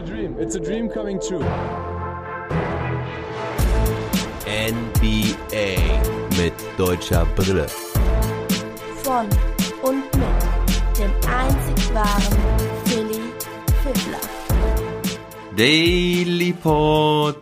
a dream. It's a dream coming true. NBA mit deutscher Brille. Von und mit dem einzig wahren Philly Fiddler. Daily Pod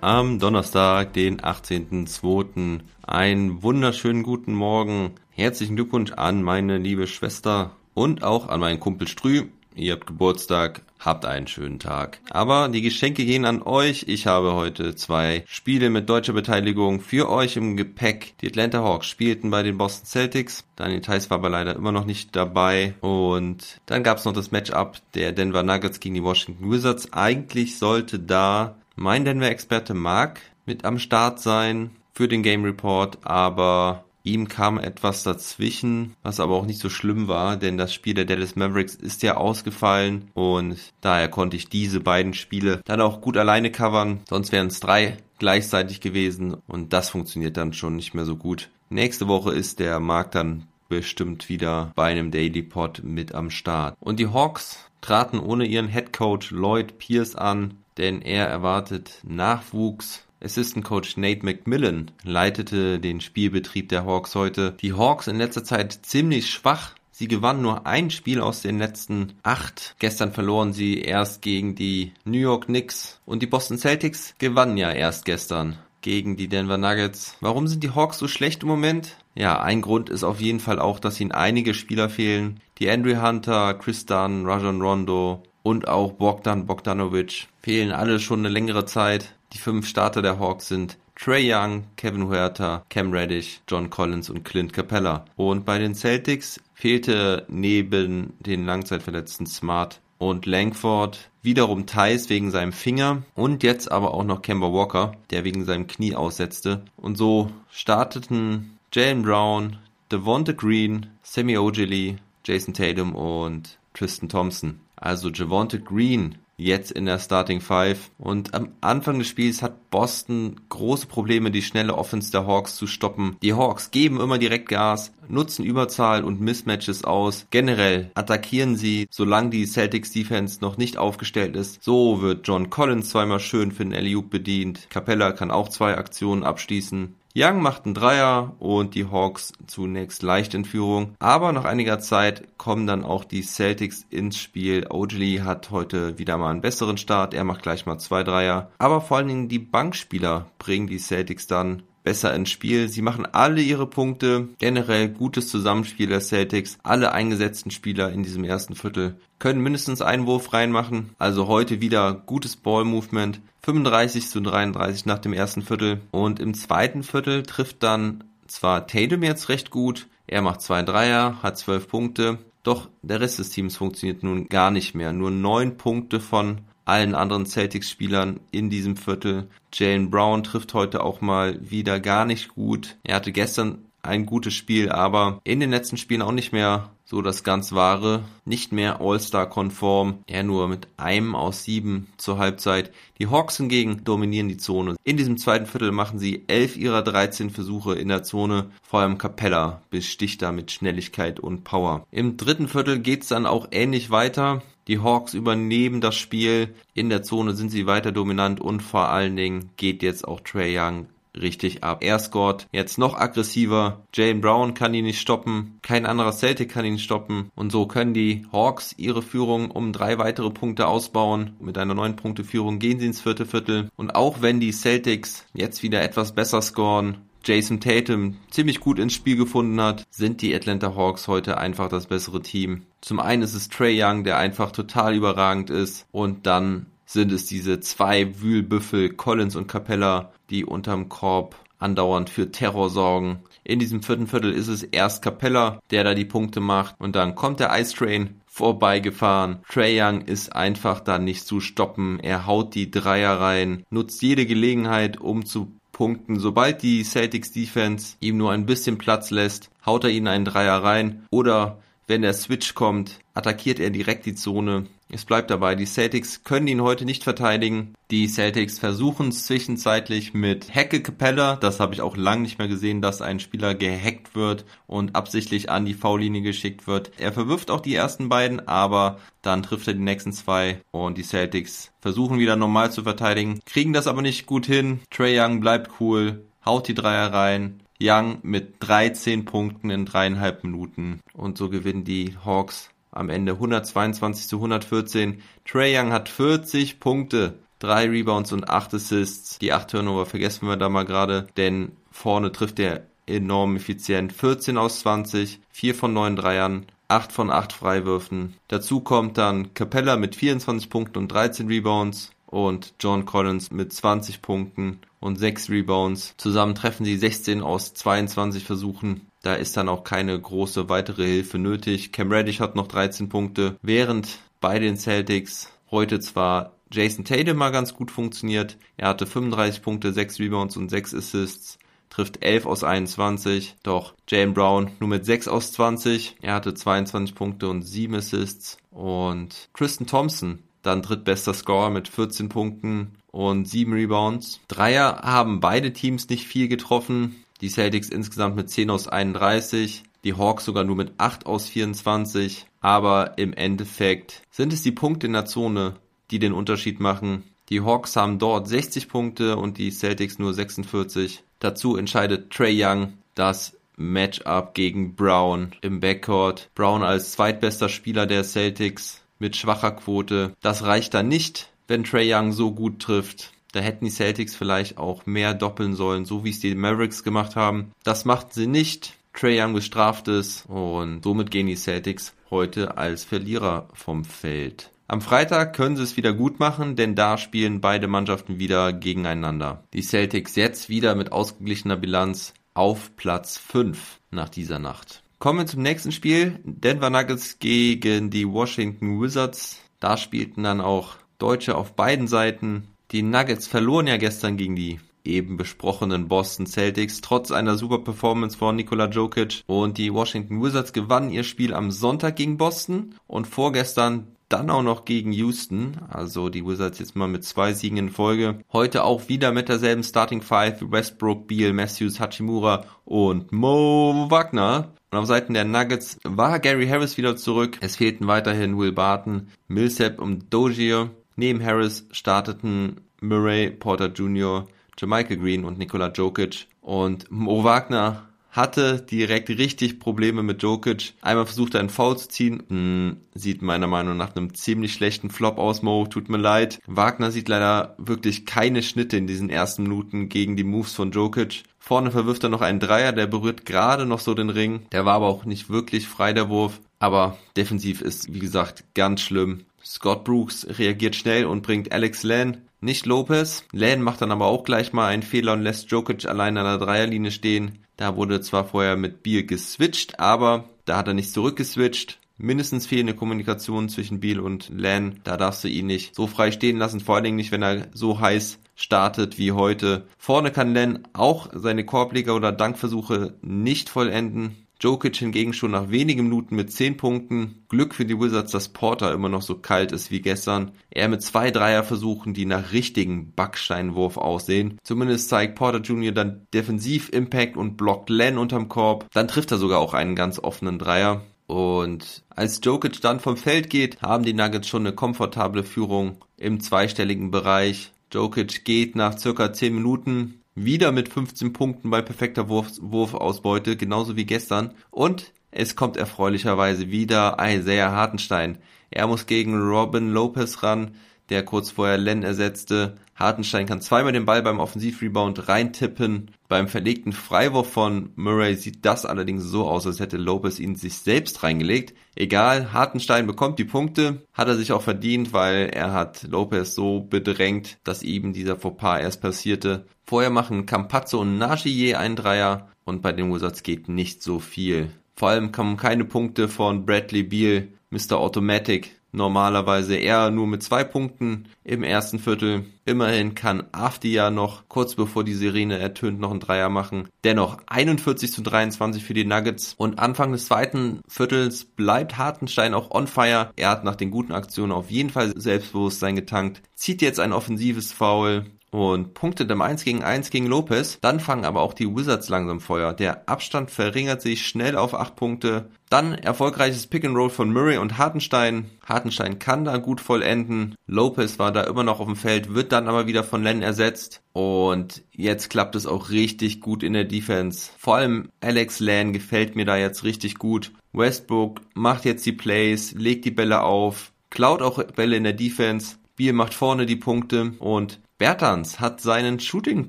am Donnerstag, den 18.02. Einen wunderschönen guten Morgen. Herzlichen Glückwunsch an meine liebe Schwester und auch an meinen Kumpel Strü. Ihr habt Geburtstag, habt einen schönen Tag. Aber die Geschenke gehen an euch. Ich habe heute zwei Spiele mit deutscher Beteiligung für euch im Gepäck. Die Atlanta Hawks spielten bei den Boston Celtics. Daniel Theiss war aber leider immer noch nicht dabei. Und dann gab es noch das Matchup der Denver Nuggets gegen die Washington Wizards. Eigentlich sollte da mein Denver-Experte Mark mit am Start sein für den Game Report, aber Ihm kam etwas dazwischen, was aber auch nicht so schlimm war, denn das Spiel der Dallas Mavericks ist ja ausgefallen und daher konnte ich diese beiden Spiele dann auch gut alleine covern. Sonst wären es drei gleichzeitig gewesen und das funktioniert dann schon nicht mehr so gut. Nächste Woche ist der Markt dann bestimmt wieder bei einem Daily Pod mit am Start. Und die Hawks traten ohne ihren Head Coach Lloyd Pierce an, denn er erwartet Nachwuchs Assistant Coach Nate McMillan leitete den Spielbetrieb der Hawks heute. Die Hawks in letzter Zeit ziemlich schwach. Sie gewannen nur ein Spiel aus den letzten acht. Gestern verloren sie erst gegen die New York Knicks und die Boston Celtics gewannen ja erst gestern gegen die Denver Nuggets. Warum sind die Hawks so schlecht im Moment? Ja, ein Grund ist auf jeden Fall auch, dass ihnen einige Spieler fehlen. Die Andrew Hunter, Chris Dunn, Rajon Rondo und auch Bogdan Bogdanovic fehlen alle schon eine längere Zeit. Die fünf Starter der Hawks sind Trey Young, Kevin Huerta, Cam Reddish, John Collins und Clint Capella. Und bei den Celtics fehlte neben den Langzeitverletzten Smart und Langford wiederum Thais wegen seinem Finger und jetzt aber auch noch Kemba Walker, der wegen seinem Knie aussetzte. Und so starteten Jalen Brown, Devonta Green, Sammy Ogilvy, Jason Tatum und Tristan Thompson. Also Javonte Green jetzt in der Starting Five. Und am Anfang des Spiels hat Boston große Probleme, die schnelle Offense der Hawks zu stoppen. Die Hawks geben immer direkt Gas, nutzen Überzahl und Mismatches aus. Generell attackieren sie, solange die Celtics Defense noch nicht aufgestellt ist. So wird John Collins zweimal schön für den alley bedient. Capella kann auch zwei Aktionen abschließen. Young macht einen Dreier und die Hawks zunächst leicht in Führung. Aber nach einiger Zeit kommen dann auch die Celtics ins Spiel. Ogilvy hat heute wieder mal einen besseren Start. Er macht gleich mal zwei Dreier. Aber vor allen Dingen die Bankspieler bringen die Celtics dann besser ins Spiel. Sie machen alle ihre Punkte. Generell gutes Zusammenspiel der Celtics. Alle eingesetzten Spieler in diesem ersten Viertel können mindestens einen Wurf reinmachen. Also heute wieder gutes Ball-Movement. 35 zu 33 nach dem ersten Viertel. Und im zweiten Viertel trifft dann zwar Tatum jetzt recht gut. Er macht zwei Dreier, hat zwölf Punkte. Doch der Rest des Teams funktioniert nun gar nicht mehr. Nur neun Punkte von allen anderen Celtics-Spielern in diesem Viertel. Jalen Brown trifft heute auch mal wieder gar nicht gut. Er hatte gestern ein gutes Spiel, aber in den letzten Spielen auch nicht mehr so das ganz wahre, nicht mehr All-Star-konform, er nur mit einem aus sieben zur Halbzeit. Die Hawks hingegen dominieren die Zone. In diesem zweiten Viertel machen sie elf ihrer 13 Versuche in der Zone, vor allem Capella besticht da mit Schnelligkeit und Power. Im dritten Viertel geht's dann auch ähnlich weiter. Die Hawks übernehmen das Spiel. In der Zone sind sie weiter dominant und vor allen Dingen geht jetzt auch Trey Young richtig ab. Er scored jetzt noch aggressiver. Jalen Brown kann ihn nicht stoppen. Kein anderer Celtic kann ihn stoppen. Und so können die Hawks ihre Führung um drei weitere Punkte ausbauen. Mit einer neun Punkte Führung gehen sie ins vierte Viertel. Und auch wenn die Celtics jetzt wieder etwas besser scoren, Jason Tatum ziemlich gut ins Spiel gefunden hat, sind die Atlanta Hawks heute einfach das bessere Team. Zum einen ist es Trey Young, der einfach total überragend ist und dann sind es diese zwei Wühlbüffel Collins und Capella, die unterm Korb andauernd für Terror sorgen. In diesem vierten Viertel ist es erst Capella, der da die Punkte macht und dann kommt der Ice Train vorbeigefahren. Trey Young ist einfach da nicht zu stoppen. Er haut die Dreier rein, nutzt jede Gelegenheit, um zu punkten. Sobald die Celtics Defense ihm nur ein bisschen Platz lässt, haut er ihnen einen Dreier rein oder wenn der Switch kommt, attackiert er direkt die Zone. Es bleibt dabei, die Celtics können ihn heute nicht verteidigen. Die Celtics versuchen es zwischenzeitlich mit Hacke Capella. Das habe ich auch lange nicht mehr gesehen, dass ein Spieler gehackt wird und absichtlich an die V-Linie geschickt wird. Er verwirft auch die ersten beiden, aber dann trifft er die nächsten zwei und die Celtics versuchen wieder normal zu verteidigen, kriegen das aber nicht gut hin. Trey Young bleibt cool, haut die Dreier rein. Young mit 13 Punkten in dreieinhalb Minuten und so gewinnen die Hawks am Ende 122 zu 114. Trey Young hat 40 Punkte, 3 Rebounds und 8 Assists. Die 8 Turnover vergessen wir da mal gerade, denn vorne trifft er enorm effizient. 14 aus 20, 4 von 9 Dreiern, 8 von 8 Freiwürfen. Dazu kommt dann Capella mit 24 Punkten und 13 Rebounds und John Collins mit 20 Punkten und 6 Rebounds. Zusammen treffen sie 16 aus 22 Versuchen. Da ist dann auch keine große weitere Hilfe nötig. Cam Reddish hat noch 13 Punkte, während bei den Celtics heute zwar Jason Tatum mal ganz gut funktioniert. Er hatte 35 Punkte, 6 Rebounds und 6 Assists trifft 11 aus 21. Doch Jalen Brown nur mit 6 aus 20. Er hatte 22 Punkte und 7 Assists. Und Tristan Thompson dann drittbester Scorer mit 14 Punkten und 7 Rebounds. Dreier haben beide Teams nicht viel getroffen. Die Celtics insgesamt mit 10 aus 31. Die Hawks sogar nur mit 8 aus 24. Aber im Endeffekt sind es die Punkte in der Zone, die den Unterschied machen. Die Hawks haben dort 60 Punkte und die Celtics nur 46. Dazu entscheidet Trey Young das Matchup gegen Brown im Backcourt. Brown als zweitbester Spieler der Celtics mit schwacher Quote. Das reicht dann nicht, wenn Trey Young so gut trifft. Da hätten die Celtics vielleicht auch mehr doppeln sollen, so wie es die Mavericks gemacht haben. Das macht sie nicht. Trey Young bestraft es und somit gehen die Celtics heute als Verlierer vom Feld. Am Freitag können sie es wieder gut machen, denn da spielen beide Mannschaften wieder gegeneinander. Die Celtics jetzt wieder mit ausgeglichener Bilanz auf Platz 5 nach dieser Nacht. Kommen wir zum nächsten Spiel. Denver Nuggets gegen die Washington Wizards. Da spielten dann auch Deutsche auf beiden Seiten. Die Nuggets verloren ja gestern gegen die eben besprochenen Boston Celtics, trotz einer super Performance von Nikola Jokic. Und die Washington Wizards gewannen ihr Spiel am Sonntag gegen Boston und vorgestern dann auch noch gegen Houston. Also die Wizards jetzt mal mit zwei Siegen in Folge. Heute auch wieder mit derselben Starting Five. Westbrook, Beal, Matthews, Hachimura und Mo Wagner. Und auf Seiten der Nuggets war Gary Harris wieder zurück. Es fehlten weiterhin Will Barton, Millsap und Dozier. Neben Harris starteten Murray, Porter Jr., Jermichael Green und Nikola Jokic. Und Mo Wagner hatte direkt richtig Probleme mit Jokic. Einmal versucht er einen Foul zu ziehen. Hm, sieht meiner Meinung nach einem ziemlich schlechten Flop aus, Mo. Tut mir leid. Wagner sieht leider wirklich keine Schnitte in diesen ersten Minuten gegen die Moves von Jokic. Vorne verwirft er noch einen Dreier, der berührt gerade noch so den Ring. Der war aber auch nicht wirklich frei, der Wurf. Aber defensiv ist, wie gesagt, ganz schlimm. Scott Brooks reagiert schnell und bringt Alex Len, nicht Lopez. Len macht dann aber auch gleich mal einen Fehler und lässt Jokic allein an der Dreierlinie stehen. Da wurde zwar vorher mit Biel geswitcht, aber da hat er nicht zurückgeswitcht. Mindestens fehlende Kommunikation zwischen Biel und Len. Da darfst du ihn nicht so frei stehen lassen, vor allen Dingen nicht, wenn er so heiß startet wie heute. Vorne kann Len auch seine Korbleger oder Dankversuche nicht vollenden. Jokic hingegen schon nach wenigen Minuten mit 10 Punkten. Glück für die Wizards, dass Porter immer noch so kalt ist wie gestern. Er mit zwei Dreierversuchen, die nach richtigen Backsteinwurf aussehen. Zumindest zeigt Porter Jr. dann defensiv Impact und blockt Len unterm Korb. Dann trifft er sogar auch einen ganz offenen Dreier. Und als Jokic dann vom Feld geht, haben die Nuggets schon eine komfortable Führung im zweistelligen Bereich. Jokic geht nach circa 10 Minuten wieder mit 15 Punkten bei perfekter Wurf, Wurfausbeute, genauso wie gestern. Und es kommt erfreulicherweise wieder Isaiah Hartenstein. Er muss gegen Robin Lopez ran, der kurz vorher Len ersetzte. Hartenstein kann zweimal den Ball beim Offensivrebound reintippen. Beim verlegten Freiwurf von Murray sieht das allerdings so aus, als hätte Lopez ihn sich selbst reingelegt. Egal, Hartenstein bekommt die Punkte, hat er sich auch verdient, weil er hat Lopez so bedrängt, dass eben dieser Fauxpas erst passierte. Vorher machen Campazzo und Nashi je einen Dreier und bei den Wizards geht nicht so viel. Vor allem kommen keine Punkte von Bradley Beal Mr. Automatic normalerweise eher nur mit zwei Punkten im ersten Viertel. Immerhin kann Afti ja noch kurz bevor die Sirene ertönt noch einen Dreier machen. Dennoch 41 zu 23 für die Nuggets und Anfang des zweiten Viertels bleibt Hartenstein auch on fire. Er hat nach den guten Aktionen auf jeden Fall Selbstbewusstsein getankt, zieht jetzt ein offensives Foul und punktet im 1 gegen 1 gegen Lopez. Dann fangen aber auch die Wizards langsam Feuer. Der Abstand verringert sich schnell auf 8 Punkte. Dann erfolgreiches Pick and Roll von Murray und Hartenstein. Hartenstein kann da gut vollenden. Lopez war da immer noch auf dem Feld, wird dann aber wieder von Len ersetzt. Und jetzt klappt es auch richtig gut in der Defense. Vor allem Alex Len gefällt mir da jetzt richtig gut. Westbrook macht jetzt die Plays, legt die Bälle auf, klaut auch Bälle in der Defense. Biel macht vorne die Punkte und Bertans hat seinen Shooting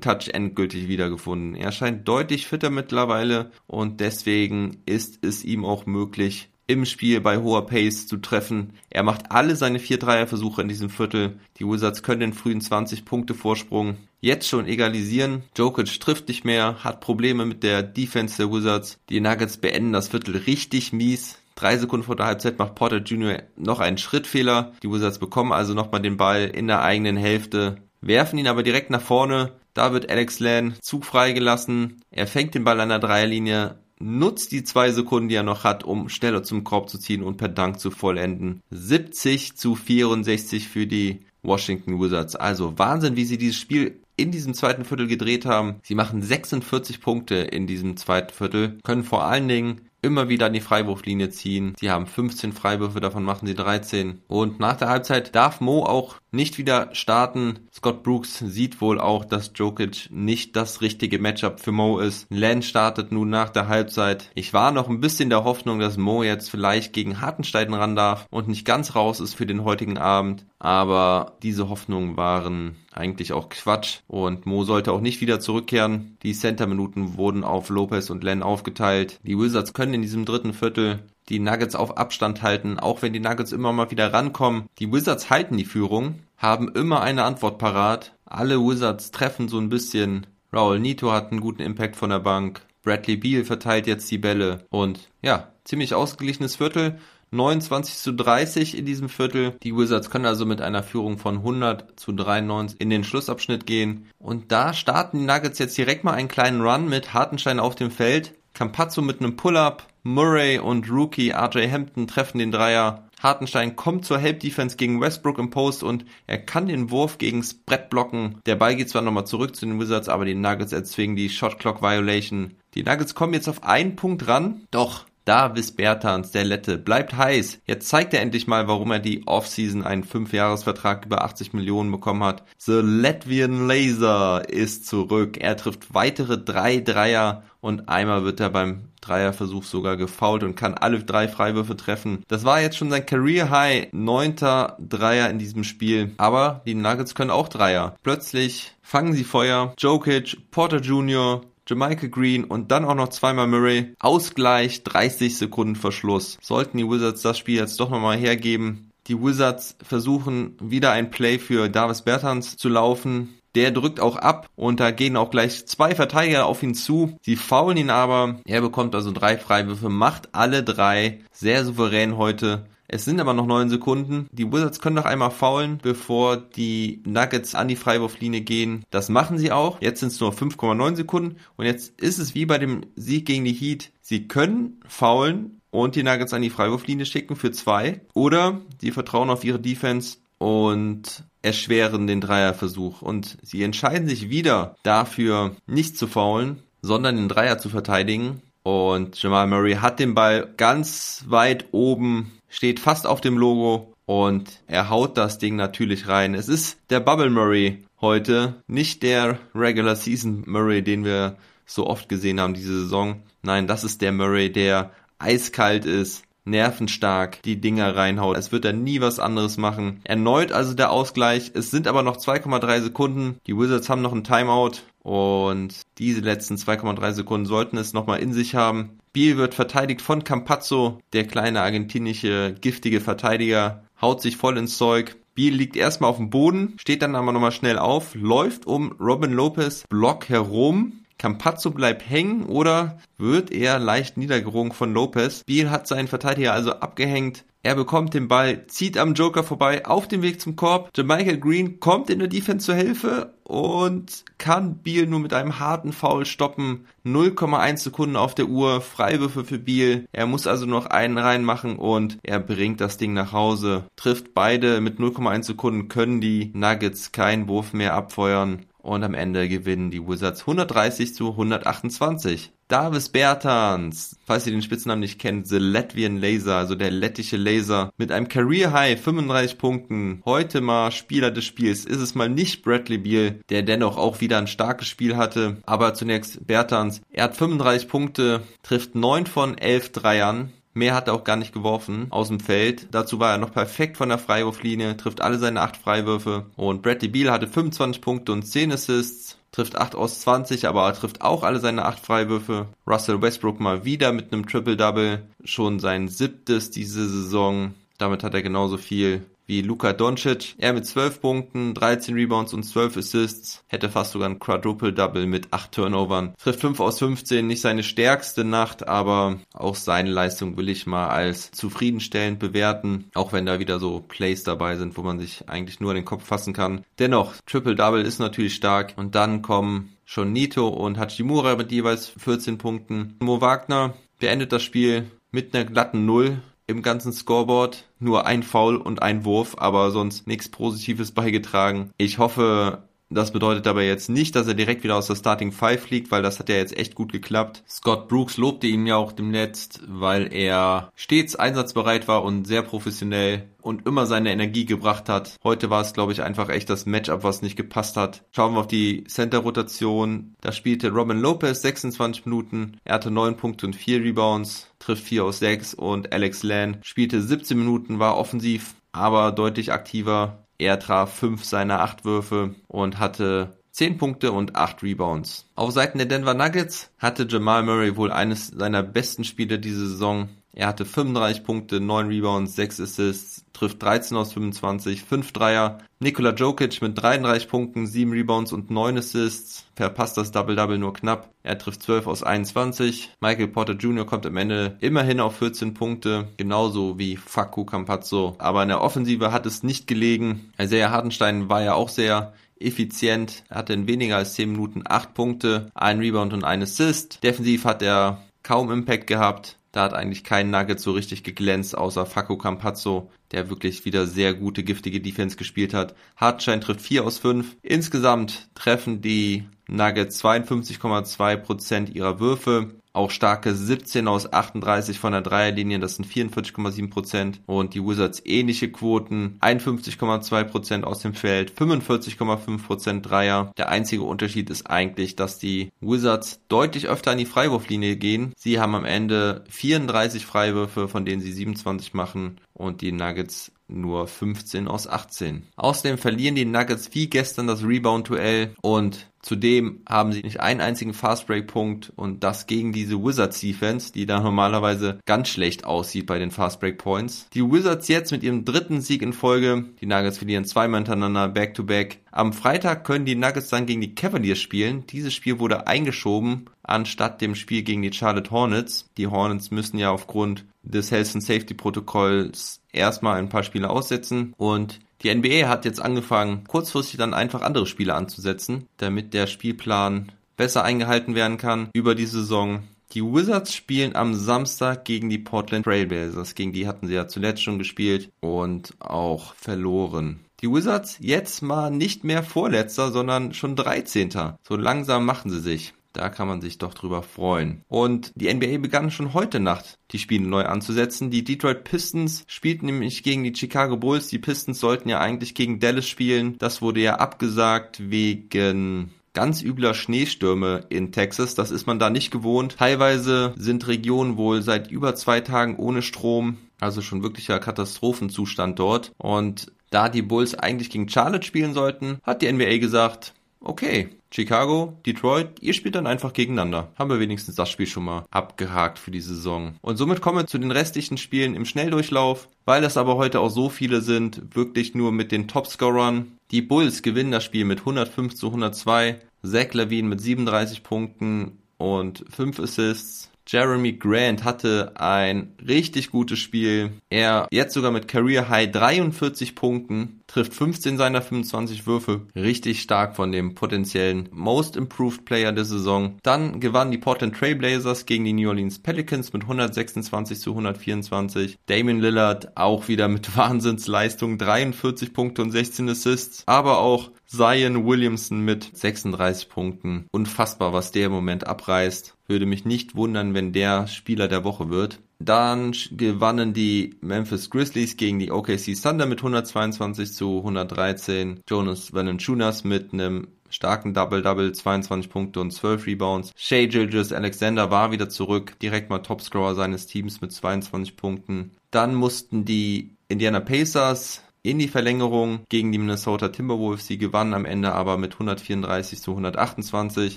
Touch endgültig wiedergefunden. Er scheint deutlich fitter mittlerweile und deswegen ist es ihm auch möglich, im Spiel bei hoher Pace zu treffen. Er macht alle seine vier Dreierversuche in diesem Viertel. Die Wizards können den frühen 20 Punkte Vorsprung jetzt schon egalisieren. Jokic trifft nicht mehr, hat Probleme mit der Defense der Wizards. Die Nuggets beenden das Viertel richtig mies. Drei Sekunden vor der Halbzeit macht Porter Jr. noch einen Schrittfehler. Die Wizards bekommen also nochmal den Ball in der eigenen Hälfte werfen ihn aber direkt nach vorne. Da wird Alex Lan Zug freigelassen. Er fängt den Ball an der Dreierlinie, nutzt die zwei Sekunden, die er noch hat, um schneller zum Korb zu ziehen und per Dank zu vollenden. 70 zu 64 für die Washington Wizards. Also Wahnsinn, wie sie dieses Spiel in diesem zweiten Viertel gedreht haben. Sie machen 46 Punkte in diesem zweiten Viertel, können vor allen Dingen immer wieder an die Freiwurflinie ziehen. Sie haben 15 Freiwürfe, davon machen sie 13. Und nach der Halbzeit darf Mo auch nicht wieder starten. Scott Brooks sieht wohl auch, dass Jokic nicht das richtige Matchup für Mo ist. Len startet nun nach der Halbzeit. Ich war noch ein bisschen der Hoffnung, dass Mo jetzt vielleicht gegen Hartenstein ran darf und nicht ganz raus ist für den heutigen Abend. Aber diese Hoffnungen waren eigentlich auch Quatsch und Mo sollte auch nicht wieder zurückkehren. Die Center-Minuten wurden auf Lopez und Len aufgeteilt. Die Wizards können in diesem dritten Viertel die Nuggets auf Abstand halten, auch wenn die Nuggets immer mal wieder rankommen. Die Wizards halten die Führung, haben immer eine Antwort parat. Alle Wizards treffen so ein bisschen. Raul Nito hat einen guten Impact von der Bank. Bradley Beal verteilt jetzt die Bälle und ja, ziemlich ausgeglichenes Viertel. 29 zu 30 in diesem Viertel. Die Wizards können also mit einer Führung von 100 zu 93 in den Schlussabschnitt gehen. Und da starten die Nuggets jetzt direkt mal einen kleinen Run mit Hartenstein auf dem Feld. Campazzo mit einem Pull-up, Murray und Rookie RJ Hampton treffen den Dreier. Hartenstein kommt zur Help Defense gegen Westbrook im Post und er kann den Wurf gegens Brett blocken. Der Ball geht zwar nochmal zurück zu den Wizards, aber die Nuggets erzwingen die Shot Clock Violation. Die Nuggets kommen jetzt auf einen Punkt ran, doch Davis Bertans, der Lette, bleibt heiß. Jetzt zeigt er endlich mal, warum er die Offseason einen 5-Jahres-Vertrag über 80 Millionen bekommen hat. The Latvian Laser ist zurück. Er trifft weitere drei Dreier und einmal wird er beim Dreierversuch sogar gefoult und kann alle drei Freiwürfe treffen. Das war jetzt schon sein Career High, neunter Dreier in diesem Spiel. Aber die Nuggets können auch Dreier. Plötzlich fangen sie Feuer. Jokic, Porter Jr., Jamaica Green und dann auch noch zweimal Murray. Ausgleich, 30 Sekunden Verschluss. Sollten die Wizards das Spiel jetzt doch nochmal hergeben. Die Wizards versuchen wieder ein Play für Davis Bertans zu laufen. Der drückt auch ab und da gehen auch gleich zwei Verteidiger auf ihn zu. Sie faulen ihn aber. Er bekommt also drei Freiwürfe, macht alle drei sehr souverän heute. Es sind aber noch neun Sekunden. Die Wizards können noch einmal faulen, bevor die Nuggets an die Freiwurflinie gehen. Das machen sie auch. Jetzt sind es nur 5,9 Sekunden. Und jetzt ist es wie bei dem Sieg gegen die Heat. Sie können faulen und die Nuggets an die Freiwurflinie schicken für zwei. Oder sie vertrauen auf ihre Defense und erschweren den Dreierversuch. Und sie entscheiden sich wieder dafür, nicht zu faulen, sondern den Dreier zu verteidigen. Und Jamal Murray hat den Ball ganz weit oben steht fast auf dem Logo und er haut das Ding natürlich rein. Es ist der Bubble Murray heute, nicht der Regular Season Murray, den wir so oft gesehen haben diese Saison. Nein, das ist der Murray, der eiskalt ist, nervenstark die Dinger reinhaut. Es wird er nie was anderes machen. Erneut also der Ausgleich. Es sind aber noch 2,3 Sekunden. Die Wizards haben noch ein Timeout und diese letzten 2,3 Sekunden sollten es nochmal in sich haben. Biel wird verteidigt von Campazzo, der kleine argentinische giftige Verteidiger, haut sich voll ins Zeug. Biel liegt erstmal auf dem Boden, steht dann aber nochmal schnell auf, läuft um Robin Lopez Block herum, Campazzo bleibt hängen oder wird er leicht niedergerungen von Lopez? Beal hat seinen Verteidiger also abgehängt. Er bekommt den Ball, zieht am Joker vorbei auf dem Weg zum Korb. Jermichael Green kommt in der Defense zur Hilfe und kann Beal nur mit einem harten Foul stoppen. 0,1 Sekunden auf der Uhr, Freiwürfe für Beal. Er muss also noch einen reinmachen und er bringt das Ding nach Hause. Trifft beide mit 0,1 Sekunden, können die Nuggets keinen Wurf mehr abfeuern. Und am Ende gewinnen die Wizards 130 zu 128. Davis Bertans, falls ihr den Spitznamen nicht kennt, The Latvian Laser, also der lettische Laser, mit einem Career High 35 Punkten. Heute mal Spieler des Spiels. Ist es mal nicht Bradley Beal, der dennoch auch wieder ein starkes Spiel hatte. Aber zunächst Bertans. Er hat 35 Punkte, trifft 9 von 11 Dreiern, Mehr hat er auch gar nicht geworfen aus dem Feld. Dazu war er noch perfekt von der Freiwurflinie, trifft alle seine 8 Freiwürfe. Und Bradley Beal hatte 25 Punkte und 10 Assists, trifft 8 aus 20, aber er trifft auch alle seine 8 Freiwürfe. Russell Westbrook mal wieder mit einem Triple-Double, schon sein siebtes diese Saison. Damit hat er genauso viel wie Luka Doncic. Er mit 12 Punkten, 13 Rebounds und 12 Assists. Hätte fast sogar ein Quadruple-Double mit 8 Turnovern. Trifft 5 aus 15. Nicht seine stärkste Nacht, aber auch seine Leistung will ich mal als zufriedenstellend bewerten. Auch wenn da wieder so Plays dabei sind, wo man sich eigentlich nur den Kopf fassen kann. Dennoch, Triple-Double ist natürlich stark. Und dann kommen schon Nito und Hachimura mit jeweils 14 Punkten. Mo Wagner beendet das Spiel mit einer glatten Null im ganzen Scoreboard. Nur ein Foul und ein Wurf, aber sonst nichts Positives beigetragen. Ich hoffe, das bedeutet aber jetzt nicht, dass er direkt wieder aus der Starting Five fliegt, weil das hat ja jetzt echt gut geklappt. Scott Brooks lobte ihn ja auch demnächst, weil er stets einsatzbereit war und sehr professionell und immer seine Energie gebracht hat. Heute war es, glaube ich, einfach echt das Matchup, was nicht gepasst hat. Schauen wir auf die Center-Rotation. Da spielte Robin Lopez 26 Minuten. Er hatte 9 Punkte und 4 Rebounds, trifft 4 aus 6 und Alex Lan spielte 17 Minuten, war offensiv, aber deutlich aktiver. Er traf fünf seiner acht Würfe und hatte 10 Punkte und 8 Rebounds. Auf Seiten der Denver Nuggets hatte Jamal Murray wohl eines seiner besten Spiele diese Saison. Er hatte 35 Punkte, 9 Rebounds, 6 Assists, trifft 13 aus 25, 5 Dreier. Nikola Jokic mit 33 Punkten, 7 Rebounds und 9 Assists, verpasst das Double-Double nur knapp. Er trifft 12 aus 21. Michael Porter Jr. kommt am Ende immerhin auf 14 Punkte, genauso wie Faku Campazzo. Aber in der Offensive hat es nicht gelegen. Isaiah Hartenstein war ja auch sehr effizient. Er hatte in weniger als 10 Minuten 8 Punkte, 1 Rebound und 1 Assist. Defensiv hat er kaum Impact gehabt. Da hat eigentlich kein Nugget so richtig geglänzt, außer Faco Campazzo, der wirklich wieder sehr gute, giftige Defense gespielt hat. Hartschein trifft 4 aus 5. Insgesamt treffen die Nuggets 52,2% ihrer Würfe auch starke 17 aus 38 von der Dreierlinie, das sind 44,7 Prozent. Und die Wizards ähnliche Quoten, 51,2 Prozent aus dem Feld, 45,5 Prozent Dreier. Der einzige Unterschied ist eigentlich, dass die Wizards deutlich öfter an die Freiwurflinie gehen. Sie haben am Ende 34 Freiwürfe, von denen sie 27 machen. Und die Nuggets nur 15 aus 18. Außerdem verlieren die Nuggets wie gestern das Rebound-Duell und Zudem haben sie nicht einen einzigen Fastbreak-Punkt und das gegen diese Wizards-Defense, die da normalerweise ganz schlecht aussieht bei den Fastbreak-Points. Die Wizards jetzt mit ihrem dritten Sieg in Folge. Die Nuggets verlieren zweimal hintereinander, back-to-back. -back. Am Freitag können die Nuggets dann gegen die Cavaliers spielen. Dieses Spiel wurde eingeschoben anstatt dem Spiel gegen die Charlotte Hornets. Die Hornets müssen ja aufgrund des Health and Safety Protokolls erstmal ein paar Spiele aussetzen und die NBA hat jetzt angefangen, kurzfristig dann einfach andere Spiele anzusetzen, damit der Spielplan besser eingehalten werden kann über die Saison. Die Wizards spielen am Samstag gegen die Portland Trailblazers. Gegen die hatten sie ja zuletzt schon gespielt und auch verloren. Die Wizards jetzt mal nicht mehr Vorletzter, sondern schon 13. So langsam machen sie sich. Da kann man sich doch drüber freuen. Und die NBA begann schon heute Nacht die Spiele neu anzusetzen. Die Detroit Pistons spielten nämlich gegen die Chicago Bulls. Die Pistons sollten ja eigentlich gegen Dallas spielen. Das wurde ja abgesagt wegen ganz übler Schneestürme in Texas. Das ist man da nicht gewohnt. Teilweise sind Regionen wohl seit über zwei Tagen ohne Strom. Also schon wirklicher Katastrophenzustand dort. Und da die Bulls eigentlich gegen Charlotte spielen sollten, hat die NBA gesagt, okay, Chicago, Detroit, ihr spielt dann einfach gegeneinander. Haben wir wenigstens das Spiel schon mal abgehakt für die Saison. Und somit kommen wir zu den restlichen Spielen im Schnelldurchlauf. Weil das aber heute auch so viele sind, wirklich nur mit den Topscorern. Die Bulls gewinnen das Spiel mit 105 zu 102. Zach Levine mit 37 Punkten und 5 Assists. Jeremy Grant hatte ein richtig gutes Spiel. Er jetzt sogar mit Career High 43 Punkten, trifft 15 seiner 25 Würfe. Richtig stark von dem potenziellen Most Improved Player der Saison. Dann gewannen die Portland Trailblazers gegen die New Orleans Pelicans mit 126 zu 124. Damon Lillard auch wieder mit Wahnsinnsleistung, 43 Punkte und 16 Assists. Aber auch Zion Williamson mit 36 Punkten. Unfassbar, was der im Moment abreißt. Würde mich nicht wundern, wenn der Spieler der Woche wird. Dann gewannen die Memphis Grizzlies gegen die OKC Thunder mit 122 zu 113. Jonas Valanciunas mit einem starken Double-Double, 22 Punkte und 12 Rebounds. Shea Gilgis Alexander war wieder zurück, direkt mal Topscorer seines Teams mit 22 Punkten. Dann mussten die Indiana Pacers in die Verlängerung gegen die Minnesota Timberwolves. Sie gewannen am Ende aber mit 134 zu 128.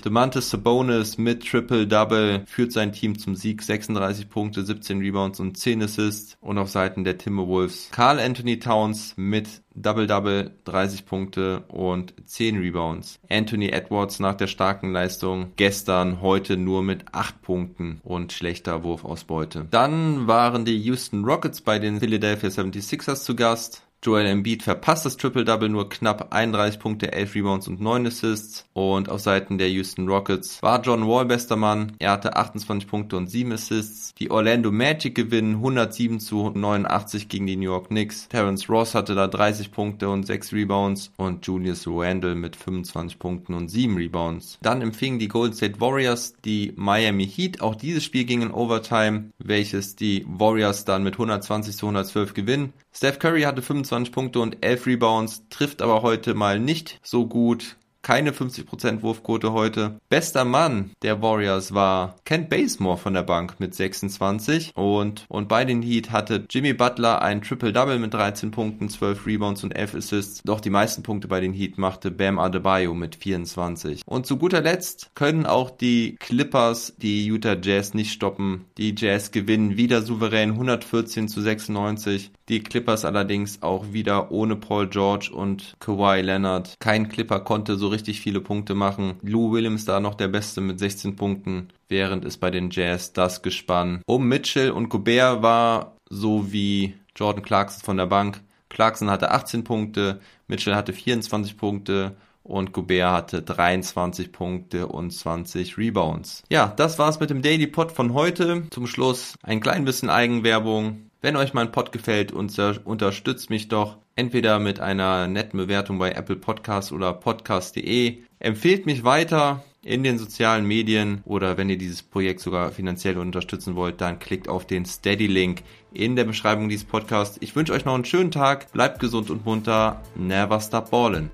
Demantis Sabonis mit Triple-Double führt sein Team zum Sieg. 36 Punkte, 17 Rebounds und 10 Assists. Und auf Seiten der Timberwolves Carl Anthony Towns mit Double-Double, 30 Punkte und 10 Rebounds. Anthony Edwards nach der starken Leistung gestern, heute nur mit 8 Punkten und schlechter Wurfausbeute. Dann waren die Houston Rockets bei den Philadelphia 76ers zu Gast. Joel Embiid verpasst das Triple-Double nur knapp 31 Punkte, 11 Rebounds und 9 Assists. Und auf Seiten der Houston Rockets war John Wall bester Mann. Er hatte 28 Punkte und 7 Assists. Die Orlando Magic gewinnen 107 zu 89 gegen die New York Knicks. Terrence Ross hatte da 30 Punkte und 6 Rebounds. Und Julius Randle mit 25 Punkten und 7 Rebounds. Dann empfingen die Golden State Warriors die Miami Heat. Auch dieses Spiel ging in Overtime, welches die Warriors dann mit 120 zu 112 gewinnen. Steph Curry hatte 25 Punkte und 11 Rebounds, trifft aber heute mal nicht so gut keine 50% Wurfquote heute. Bester Mann der Warriors war Kent Basemore von der Bank mit 26 und, und bei den Heat hatte Jimmy Butler ein Triple-Double mit 13 Punkten, 12 Rebounds und 11 Assists. Doch die meisten Punkte bei den Heat machte Bam Adebayo mit 24. Und zu guter Letzt können auch die Clippers die Utah Jazz nicht stoppen. Die Jazz gewinnen wieder souverän 114 zu 96. Die Clippers allerdings auch wieder ohne Paul George und Kawhi Leonard. Kein Clipper konnte so richtig viele Punkte machen. Lou Williams da noch der Beste mit 16 Punkten, während es bei den Jazz das Gespann um Mitchell und Gobert war, so wie Jordan Clarkson von der Bank. Clarkson hatte 18 Punkte, Mitchell hatte 24 Punkte und Gobert hatte 23 Punkte und 20 Rebounds. Ja, das war's mit dem Daily Pod von heute. Zum Schluss ein klein bisschen Eigenwerbung. Wenn euch mein Pod gefällt, unterstützt mich doch entweder mit einer netten Bewertung bei Apple Podcasts oder podcast.de. Empfehlt mich weiter in den sozialen Medien oder wenn ihr dieses Projekt sogar finanziell unterstützen wollt, dann klickt auf den Steady-Link in der Beschreibung dieses Podcasts. Ich wünsche euch noch einen schönen Tag, bleibt gesund und munter, never stop ballin'.